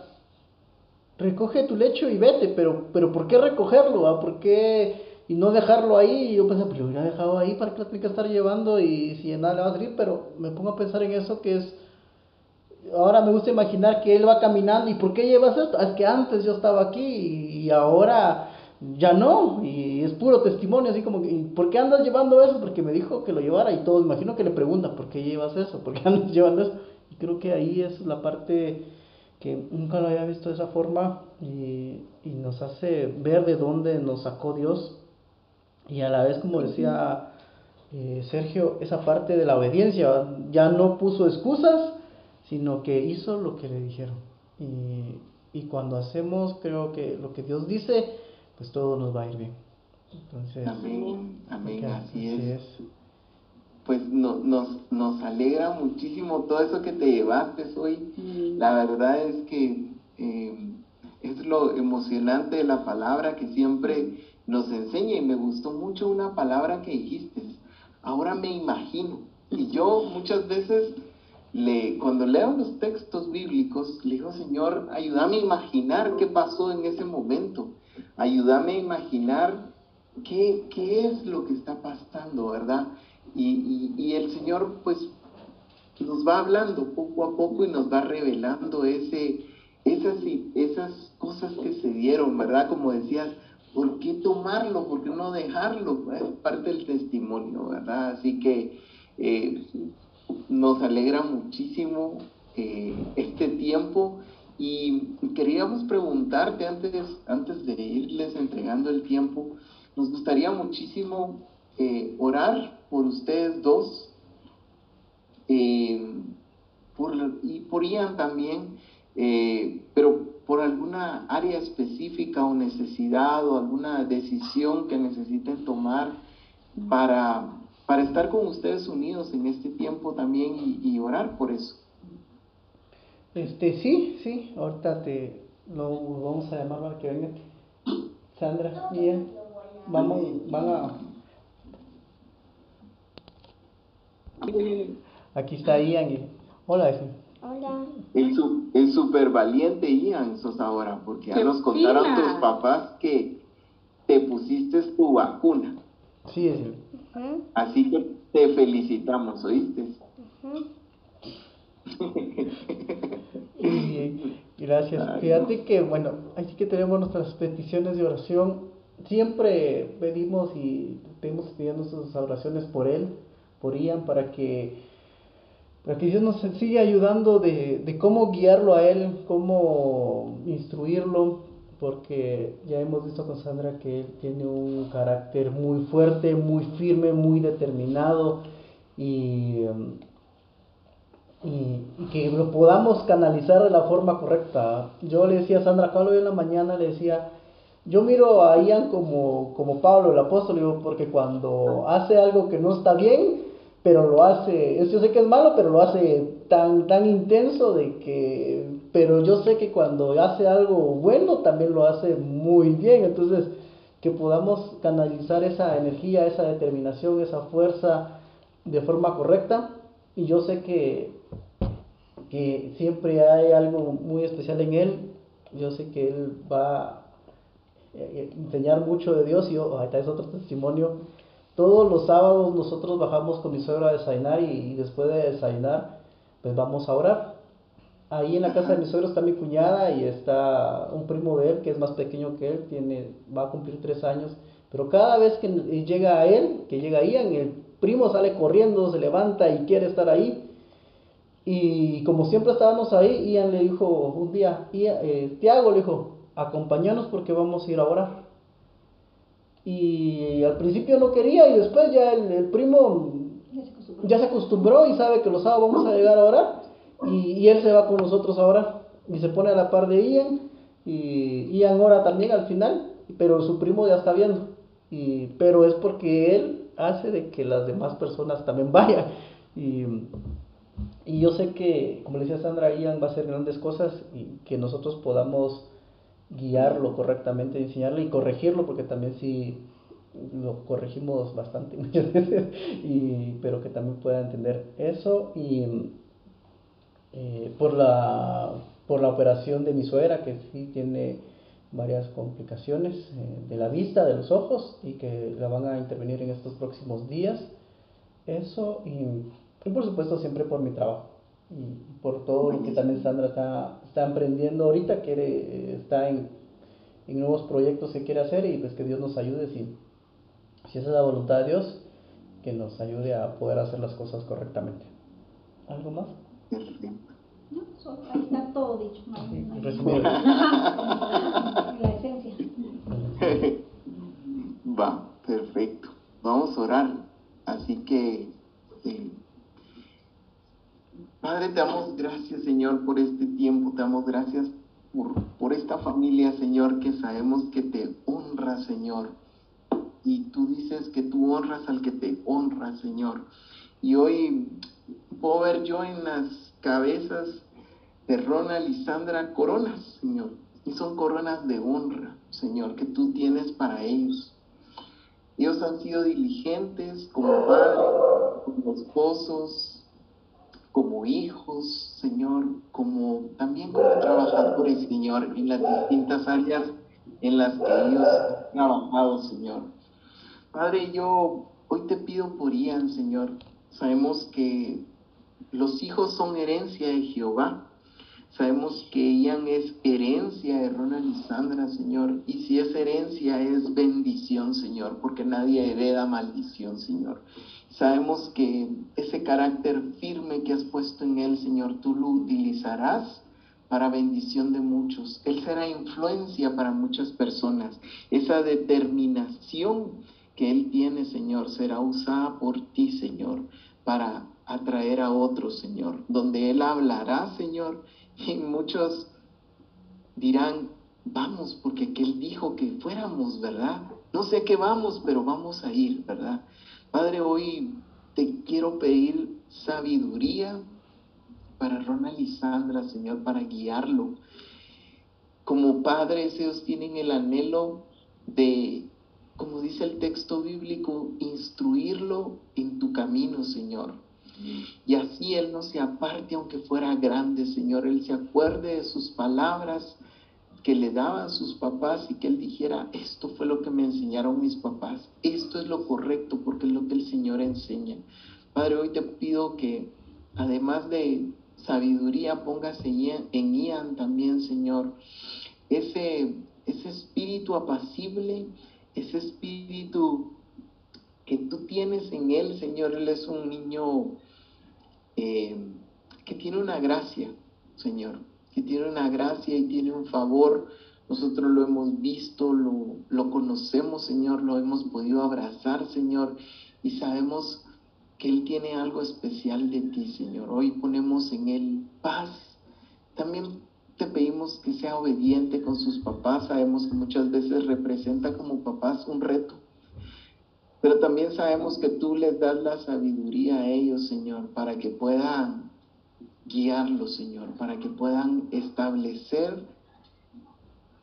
recoge tu lecho y vete, pero, pero ¿por qué recogerlo? Ah? ¿Por qué y no dejarlo ahí. Y yo pensé, pues lo hubiera dejado ahí para que lo tenga que estar llevando y si nada le va a salir, pero me pongo a pensar en eso que es. Ahora me gusta imaginar que él va caminando. ¿Y por qué llevas esto? Es que antes yo estaba aquí y, ahora ya no. Y es puro testimonio, así como que, ¿por qué andas llevando eso? Porque me dijo que lo llevara y todo. Imagino que le preguntan, ¿por qué llevas eso? ¿Por qué andas llevando eso? Y creo que ahí es la parte que nunca lo había visto de esa forma y, y nos hace ver de dónde nos sacó Dios y a la vez, como decía eh, Sergio, esa parte de la obediencia, ya no puso excusas, sino que hizo lo que le dijeron. Y, y cuando hacemos, creo que lo que Dios dice, pues todo nos va a ir bien. Entonces, amén, amén, así, es. Pues no, nos, nos alegra muchísimo todo eso que te llevaste hoy. La verdad es que eh, es lo emocionante de la palabra que siempre nos enseña y me gustó mucho una palabra que dijiste, ahora me imagino. Y yo muchas veces, le, cuando leo los textos bíblicos, le digo, Señor, ayúdame a imaginar qué pasó en ese momento, ayúdame a imaginar qué, qué es lo que está pasando, ¿verdad? Y, y, el Señor pues nos va hablando poco a poco y nos va revelando ese, esas, esas cosas que se dieron, ¿verdad? Como decías, ¿por qué tomarlo? ¿Por qué no dejarlo? Es parte del testimonio, ¿verdad? Así que eh, nos alegra muchísimo eh, este tiempo y queríamos preguntarte antes, antes de irles entregando el tiempo, nos gustaría muchísimo eh, orar por ustedes dos por, y por Ian también, pero por alguna área específica o necesidad o alguna decisión que necesiten tomar para, para estar con ustedes unidos en este tiempo también y, orar por eso. Este, sí, sí, ahorita te lo vamos a llamar para que venga. Sandra, bien, vamos, van a... Aquí está Ian. Hola, Hola. El, super valiente Ian sos ahora, porque ya nos contaron tus papás que te pusiste tu vacuna. Sí, es. Así que te felicitamos, ¿oíste? Gracias. Fíjate que, bueno, así que tenemos nuestras peticiones de oración. Siempre pedimos y tenemos pidiendo nuestras oraciones por él, por Ian, para que para que Dios nos siga ayudando de, cómo guiarlo a Él, cómo instruirlo, porque ya hemos visto con Sandra que Él tiene un carácter muy fuerte, muy firme, muy determinado y, um, y, que lo podamos canalizar de la forma correcta. Yo le decía a Sandra, Pablo hoy en la mañana le decía, yo miro a Ian como, como Pablo el apóstol, porque cuando hace algo que no está bien, pero lo hace, yo sé que es malo, pero lo hace tan, tan intenso de que, pero yo sé que cuando hace algo bueno también lo hace muy bien, entonces que podamos canalizar esa energía, esa determinación, esa fuerza de forma correcta y yo sé que, que siempre hay algo muy especial en él, yo sé que él va a enseñar mucho de Dios y oh, ahí es otro testimonio todos los sábados nosotros bajamos con mi suegra a desayunar y, después de desayunar, pues vamos a orar. Ahí en la casa de mi suegro está mi cuñada y está un primo de él que es más pequeño que él, tiene, va a cumplir tres años. Pero cada vez que llega a él, que llega Ian, el primo sale corriendo, se levanta y quiere estar ahí. Y como siempre estábamos ahí, Ian le dijo un día, eh, Tiago le dijo, acompáñanos porque vamos a ir a orar. Y al principio no quería y después ya el, primo ya se, acostumbró y sabe que los sábados vamos a llegar a orar y, él se va con nosotros ahora y se pone a la par de Ian y Ian ora también al final, pero su primo ya está viendo. Y, pero es porque él hace de que las demás personas también vayan. Y, y yo sé que, como le decía Sandra, Ian va a hacer grandes cosas y que nosotros podamos guiarlo correctamente, enseñarle y corregirlo, porque también sí lo corregimos bastante muchas veces, y, pero que también pueda entender eso. Y eh, por, la, por la operación de mi suegra, que sí tiene varias complicaciones eh, de la vista, de los ojos, y que la van a intervenir en estos próximos días. Eso, y, y por supuesto siempre por mi trabajo y por todo lo que también Sandra está, está emprendiendo ahorita, quiere, está en, en, nuevos proyectos que quiere hacer y pues que Dios nos ayude si, si esa es la voluntad de Dios, que nos ayude a poder hacer las cosas correctamente. ¿Algo más? No, ahí está todo dicho. la esencia. Va, perfecto. Vamos a orar. Así que eh, Padre, te damos gracias, Señor, por este tiempo. Te damos gracias por, por esta familia, Señor, que sabemos que te honra, Señor. Y tú dices que tú honras al que te honra, Señor. Y hoy puedo ver yo en las cabezas de Ronald y Sandra coronas, Señor. Y son coronas de honra, Señor, que tú tienes para ellos. Ellos han sido diligentes como padres, como esposos, como hijos, Señor, como también como trabajadores, Señor, en las distintas áreas en las que ellos han trabajado, Señor. Padre, yo hoy te pido por Ian, Señor. Sabemos que los hijos son herencia de Jehová. Sabemos que Ian es herencia de Ronald Sandra, Señor. Y si es herencia, es bendición, Señor, porque nadie hereda maldición, Señor. Sabemos que ese carácter firme que has puesto en él, Señor, tú lo utilizarás para bendición de muchos. Él será influencia para muchas personas. Esa determinación que Él tiene, Señor, será usada por ti, Señor, para atraer a otros, Señor. Donde Él hablará, Señor, y muchos dirán, vamos, porque que Él dijo que fuéramos, ¿verdad? No sé qué vamos, pero vamos a ir, ¿verdad? Padre, hoy te quiero pedir sabiduría para Ronald y Sandra, Señor, para guiarlo. Como padres, ellos tienen el anhelo de, como dice el texto bíblico, instruirlo en tu camino, Señor. Y así Él no se aparte aunque fuera grande, Señor. Él se acuerde de sus palabras, que le daban sus papás y que él dijera, esto fue lo que me enseñaron mis papás, esto es lo correcto porque es lo que el Señor enseña. Padre, hoy te pido que además de sabiduría pongas en Ian también, Señor, ese, ese espíritu apacible, ese espíritu que tú tienes en él, Señor, él es un niño eh, que tiene una gracia, Señor que tiene una gracia y tiene un favor. Nosotros lo hemos visto, lo, lo conocemos, Señor, lo hemos podido abrazar, Señor, y sabemos que Él tiene algo especial de ti, Señor. Hoy ponemos en Él paz. También te pedimos que sea obediente con sus papás. Sabemos que muchas veces representa como papás un reto. Pero también sabemos que tú les das la sabiduría a ellos, Señor, para que puedan guiarlos, Señor, para que puedan establecer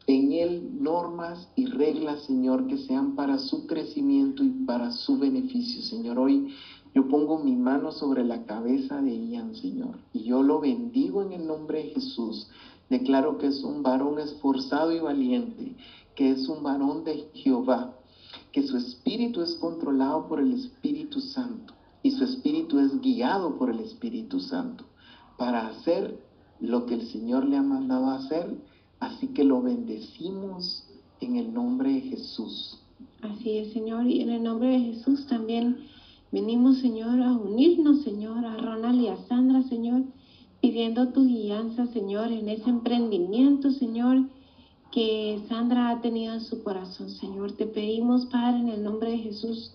en Él normas y reglas, Señor, que sean para su crecimiento y para su beneficio, Señor. Hoy yo pongo mi mano sobre la cabeza de Ian, Señor, y yo lo bendigo en el nombre de Jesús. Declaro que es un varón esforzado y valiente, que es un varón de Jehová, que su espíritu es controlado por el Espíritu Santo y su espíritu es guiado por el Espíritu Santo para hacer lo que el Señor le ha mandado hacer. Así que lo bendecimos en el nombre de Jesús. Así es, Señor, y en el nombre de Jesús también venimos, Señor, a unirnos, Señor, a Ronald y a Sandra, Señor, pidiendo tu guianza, Señor, en ese emprendimiento, Señor, que Sandra ha tenido en su corazón, Señor. Te pedimos, Padre, en el nombre de Jesús,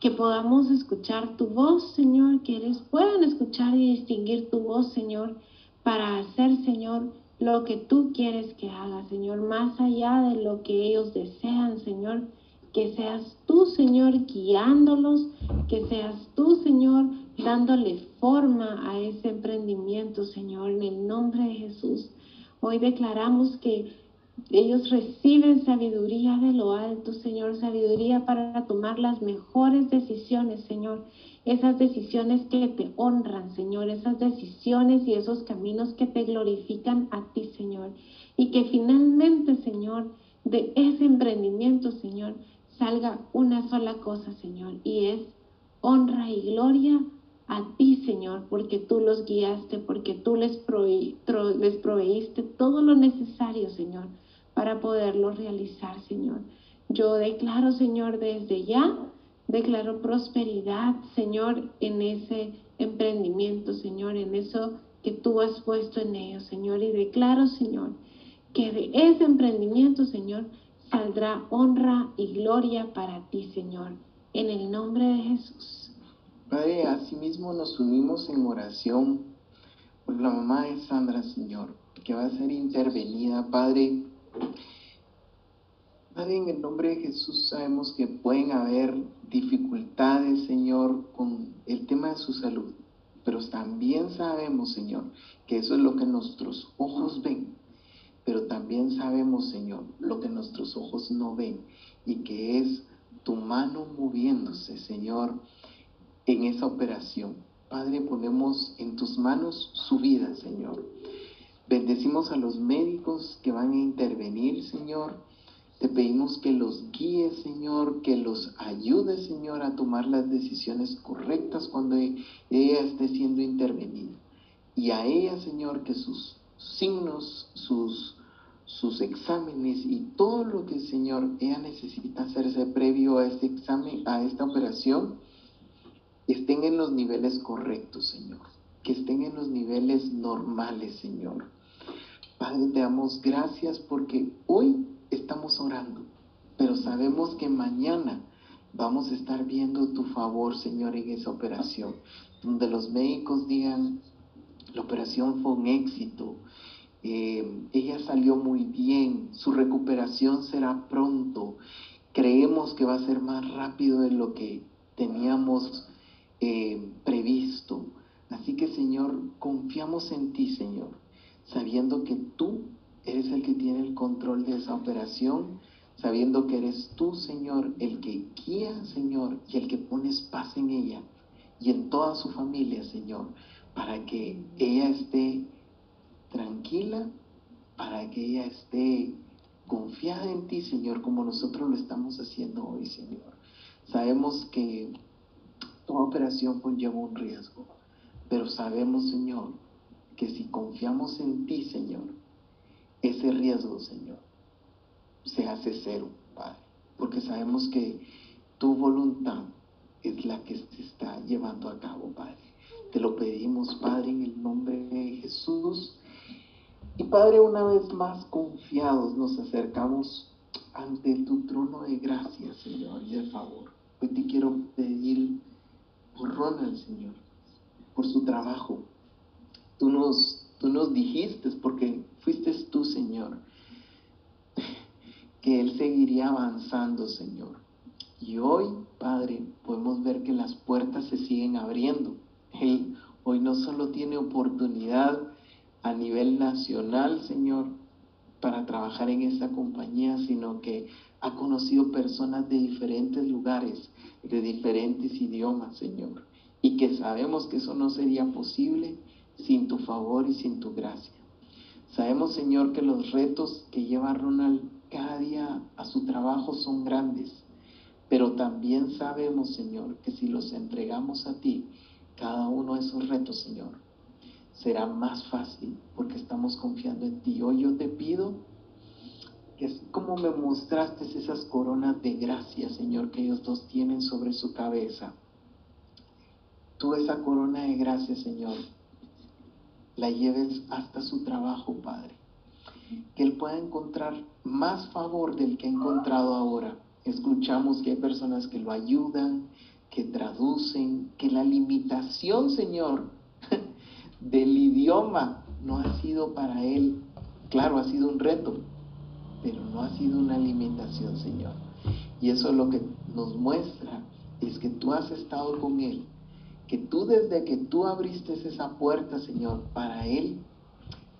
que podamos escuchar tu voz, Señor, que ellos puedan escuchar y distinguir tu voz, Señor, para hacer, Señor, lo que tú quieres que haga, Señor, más allá de lo que ellos desean, Señor, que seas tú, Señor, guiándolos, que seas tú, Señor, dándole forma a ese emprendimiento, Señor, en el nombre de Jesús. Hoy declaramos que ellos reciben sabiduría de lo alto, Señor, sabiduría para tomar las mejores decisiones, Señor. Esas decisiones que te honran, Señor, esas decisiones y esos caminos que te glorifican a ti, Señor. Y que finalmente, Señor, de ese emprendimiento, Señor, salga una sola cosa, Señor, y es honra y gloria a ti, Señor, porque tú los guiaste, porque tú les, les proveíste todo lo necesario, Señor para poderlo realizar, Señor. Yo declaro, Señor, desde ya, declaro prosperidad, Señor, en ese emprendimiento, Señor, en eso que tú has puesto en ellos, Señor. Y declaro, Señor, que de ese emprendimiento, Señor, saldrá honra y gloria para ti, Señor, en el nombre de Jesús. Padre, asimismo nos unimos en oración por la mamá de Sandra, Señor, que va a ser intervenida, Padre Padre, en el nombre de Jesús sabemos que pueden haber dificultades, Señor, con el tema de su salud, pero también sabemos, Señor, que eso es lo que nuestros ojos ven, pero también sabemos, Señor, lo que nuestros ojos no ven y que es tu mano moviéndose, Señor, en esa operación. Padre, ponemos en tus manos su vida, Señor. Bendecimos a los médicos que van a intervenir, Señor. Te pedimos que los guíes, Señor, que los ayudes, Señor, a tomar las decisiones correctas cuando ella esté siendo intervenida. Y a ella, Señor, que sus signos, sus, sus exámenes y todo lo que, Señor, ella necesita hacerse previo a este examen, a esta operación, estén en los niveles correctos, Señor. Que estén en los niveles normales, Señor. Padre, te damos gracias porque hoy estamos orando, pero sabemos que mañana vamos a estar viendo tu favor, Señor, en esa operación, donde los médicos digan, la operación fue un éxito, eh, ella salió muy bien, su recuperación será pronto, creemos que va a ser más rápido de lo que teníamos eh, previsto. Así que Señor, confiamos en ti, Señor, sabiendo que tú eres el que tiene el control de esa operación, sabiendo que eres tú, Señor, el que guía, Señor, y el que pones paz en ella y en toda su familia, Señor, para que ella esté tranquila, para que ella esté confiada en ti, Señor, como nosotros lo estamos haciendo hoy, Señor. Sabemos que toda operación conlleva un riesgo, pero sabemos, Señor, que si confiamos en ti, Señor, ese riesgo, Señor, se hace cero, Padre, porque sabemos que tu voluntad es la que se está llevando a cabo, Padre. Te lo pedimos, Padre, en el nombre de Jesús. Y Padre, una vez más confiados nos acercamos ante tu trono de gracia, Señor, y de favor. Hoy te quiero pedir por Ronald, Señor, por su trabajo. Tú nos, tú nos dijiste, porque fuiste tú, Señor, que Él seguiría avanzando, Señor. Y hoy, Padre, podemos ver que las puertas se siguen abriendo. Él hoy no solo tiene oportunidad a nivel nacional, Señor, para trabajar en esta compañía, sino que ha conocido personas de diferentes lugares, de diferentes idiomas, Señor. Y que sabemos que eso no sería posible sin tu favor y sin tu gracia. Sabemos, Señor, que los retos que lleva Ronald cada día a su trabajo son grandes, pero también sabemos, Señor, que si los entregamos a ti, cada uno de esos retos, Señor, será más fácil porque estamos confiando en ti. Hoy yo te pido que es como me mostraste esas coronas de gracia, Señor, que ellos dos tienen sobre su cabeza. Tú esa corona de gracia, Señor, la lleves hasta su trabajo, Padre. Que Él pueda encontrar más favor del que ha encontrado ahora. Escuchamos que hay personas que lo ayudan, que traducen, que la limitación, Señor, del idioma no ha sido para Él, claro, ha sido un reto, pero no ha sido una limitación, Señor. Y eso es lo que nos muestra, es que tú has estado con Él que tú desde que tú abriste esa puerta, Señor, para Él,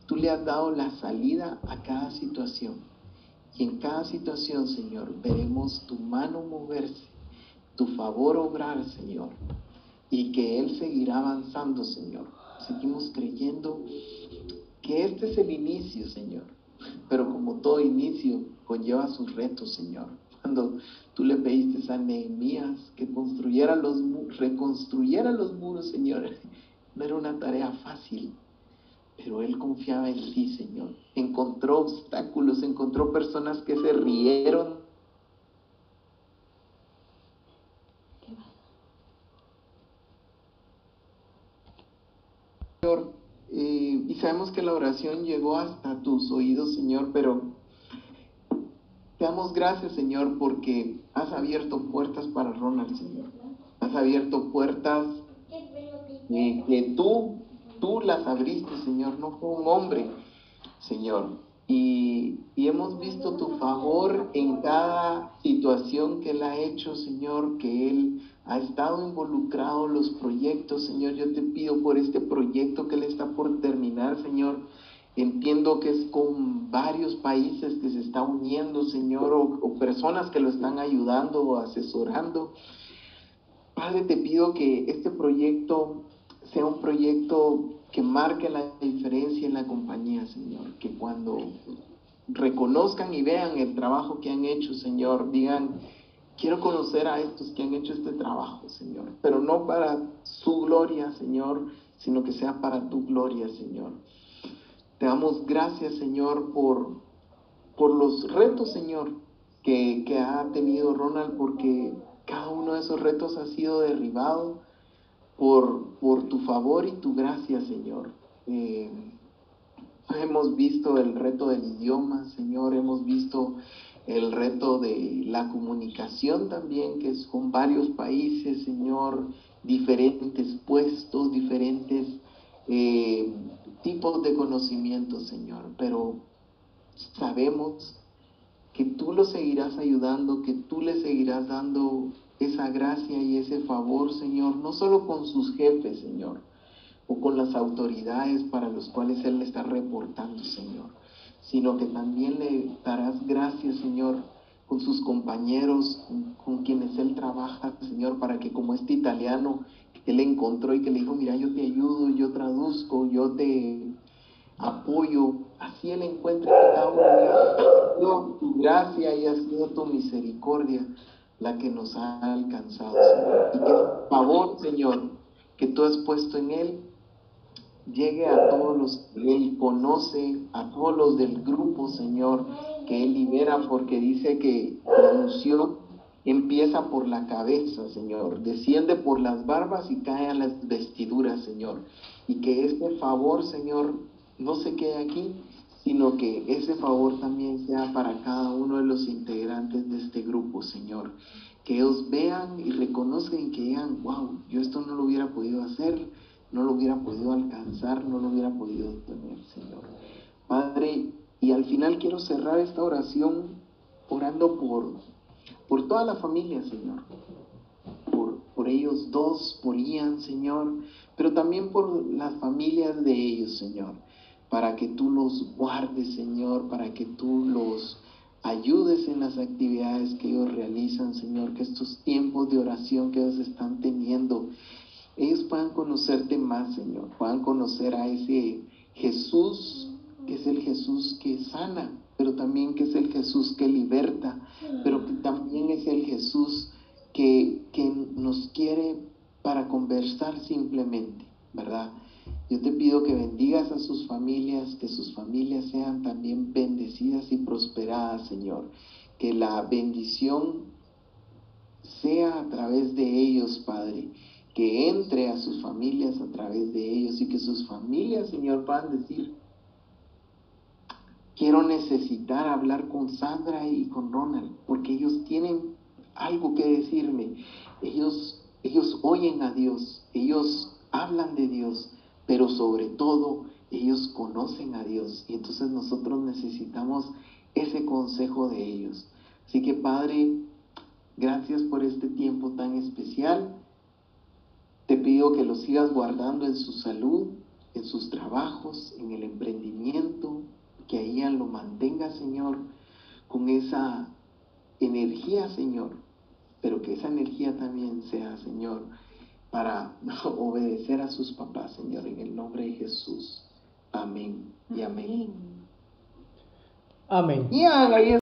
tú le has dado la salida a cada situación. Y en cada situación, Señor, veremos tu mano moverse, tu favor obrar, Señor, y que Él seguirá avanzando, Señor. Seguimos creyendo que este es el inicio, Señor. Pero como todo inicio, conlleva sus retos, Señor. Cuando tú le pediste a Nehemías que construyera los, reconstruyera los muros, Señor, no era una tarea fácil, pero él confiaba en ti, Señor. Encontró obstáculos, encontró personas que se rieron. Señor, y sabemos que la oración llegó hasta tus oídos, Señor, pero te damos gracias, Señor, porque has abierto puertas para Ronald, Señor. Has abierto puertas eh, que tú, tú las abriste, Señor. No fue un hombre, Señor. Y, y, hemos visto tu favor en cada situación que Él ha hecho, Señor, que Él ha estado involucrado en los proyectos, Señor. Yo te pido por este proyecto que Él está por terminar, Señor Entiendo que es con varios países que se está uniendo, Señor, o, o personas que lo están ayudando o asesorando. Padre, te pido que este proyecto sea un proyecto que marque la diferencia en la compañía, Señor. Que cuando reconozcan y vean el trabajo que han hecho, Señor, digan, quiero conocer a estos que han hecho este trabajo, Señor. Pero no para su gloria, Señor, sino que sea para tu gloria, Señor. Te damos gracias, Señor, por, por los retos, Señor, que, ha tenido Ronald, porque cada uno de esos retos ha sido derribado por, por tu favor y tu gracia, Señor. Eh, hemos visto el reto del idioma, Señor, hemos visto el reto de la comunicación también, que es con varios países, Señor, diferentes puestos, diferentes eh, tipos de conocimientos, Señor, pero sabemos que tú lo seguirás ayudando, que tú le seguirás dando esa gracia y ese favor, Señor, no solo con sus jefes, Señor, o con las autoridades para los cuales Él le está reportando, Señor, sino que también le darás gracias, Señor, con sus compañeros, con quienes Él trabaja, Señor, para que como este italiano que Él encontró y que le dijo, mira, yo te ayudo, yo traduzco, yo te apoyo, así Él encuentre que cada uno ha sido tu gracia y ha sido tu misericordia la que nos ha alcanzado, Señor. Y que el favor, Señor, que tú has puesto en Él, llegue a todos los que Él conoce, a todos los del grupo, Señor, que Él libera, porque dice que la unción empieza por la cabeza, Señor, desciende por las barbas y cae a las vestiduras, Señor. Y que este favor, Señor, no se quede aquí, sino que ese favor también sea para cada uno de los integrantes de este grupo, Señor. Que ellos vean y reconozcan que digan, wow, yo esto no lo hubiera podido hacer, no lo hubiera podido alcanzar, no lo hubiera podido tener, Señor. Padre, y al final quiero cerrar esta oración orando por, por toda la familia, Señor. Por, por ellos dos, por Ian, Señor, pero también por las familias de ellos, Señor para que tú los guardes, Señor, para que tú los ayudes en las actividades que ellos realizan, Señor, que estos tiempos de oración que ellos están teniendo, ellos puedan conocerte más, Señor, puedan conocer a ese Jesús, que es el Jesús que sana, pero también que es el Jesús que liberta, pero que también es el Jesús que, que nos quiere para conversar simplemente, ¿verdad? Yo te pido que bendigas a sus familias, que sus familias sean también bendecidas y prosperadas, Señor. Que la bendición sea a través de ellos, Padre. Que entre a sus familias a través de ellos y que sus familias, Señor, puedan decir, quiero necesitar hablar con Sandra y con Ronald, porque ellos tienen algo que decirme. Ellos, ellos oyen a Dios, ellos hablan de Dios pero sobre todo ellos conocen a Dios y entonces nosotros necesitamos ese consejo de ellos. Así que Padre, gracias por este tiempo tan especial. Te pido que los sigas guardando en su salud, en sus trabajos, en el emprendimiento, que ahí lo mantenga, Señor, con esa energía, Señor, pero que esa energía también sea, Señor, para obedecer a sus papás, Señor, en el nombre de Jesús. Amén y amén. Amén. Ahí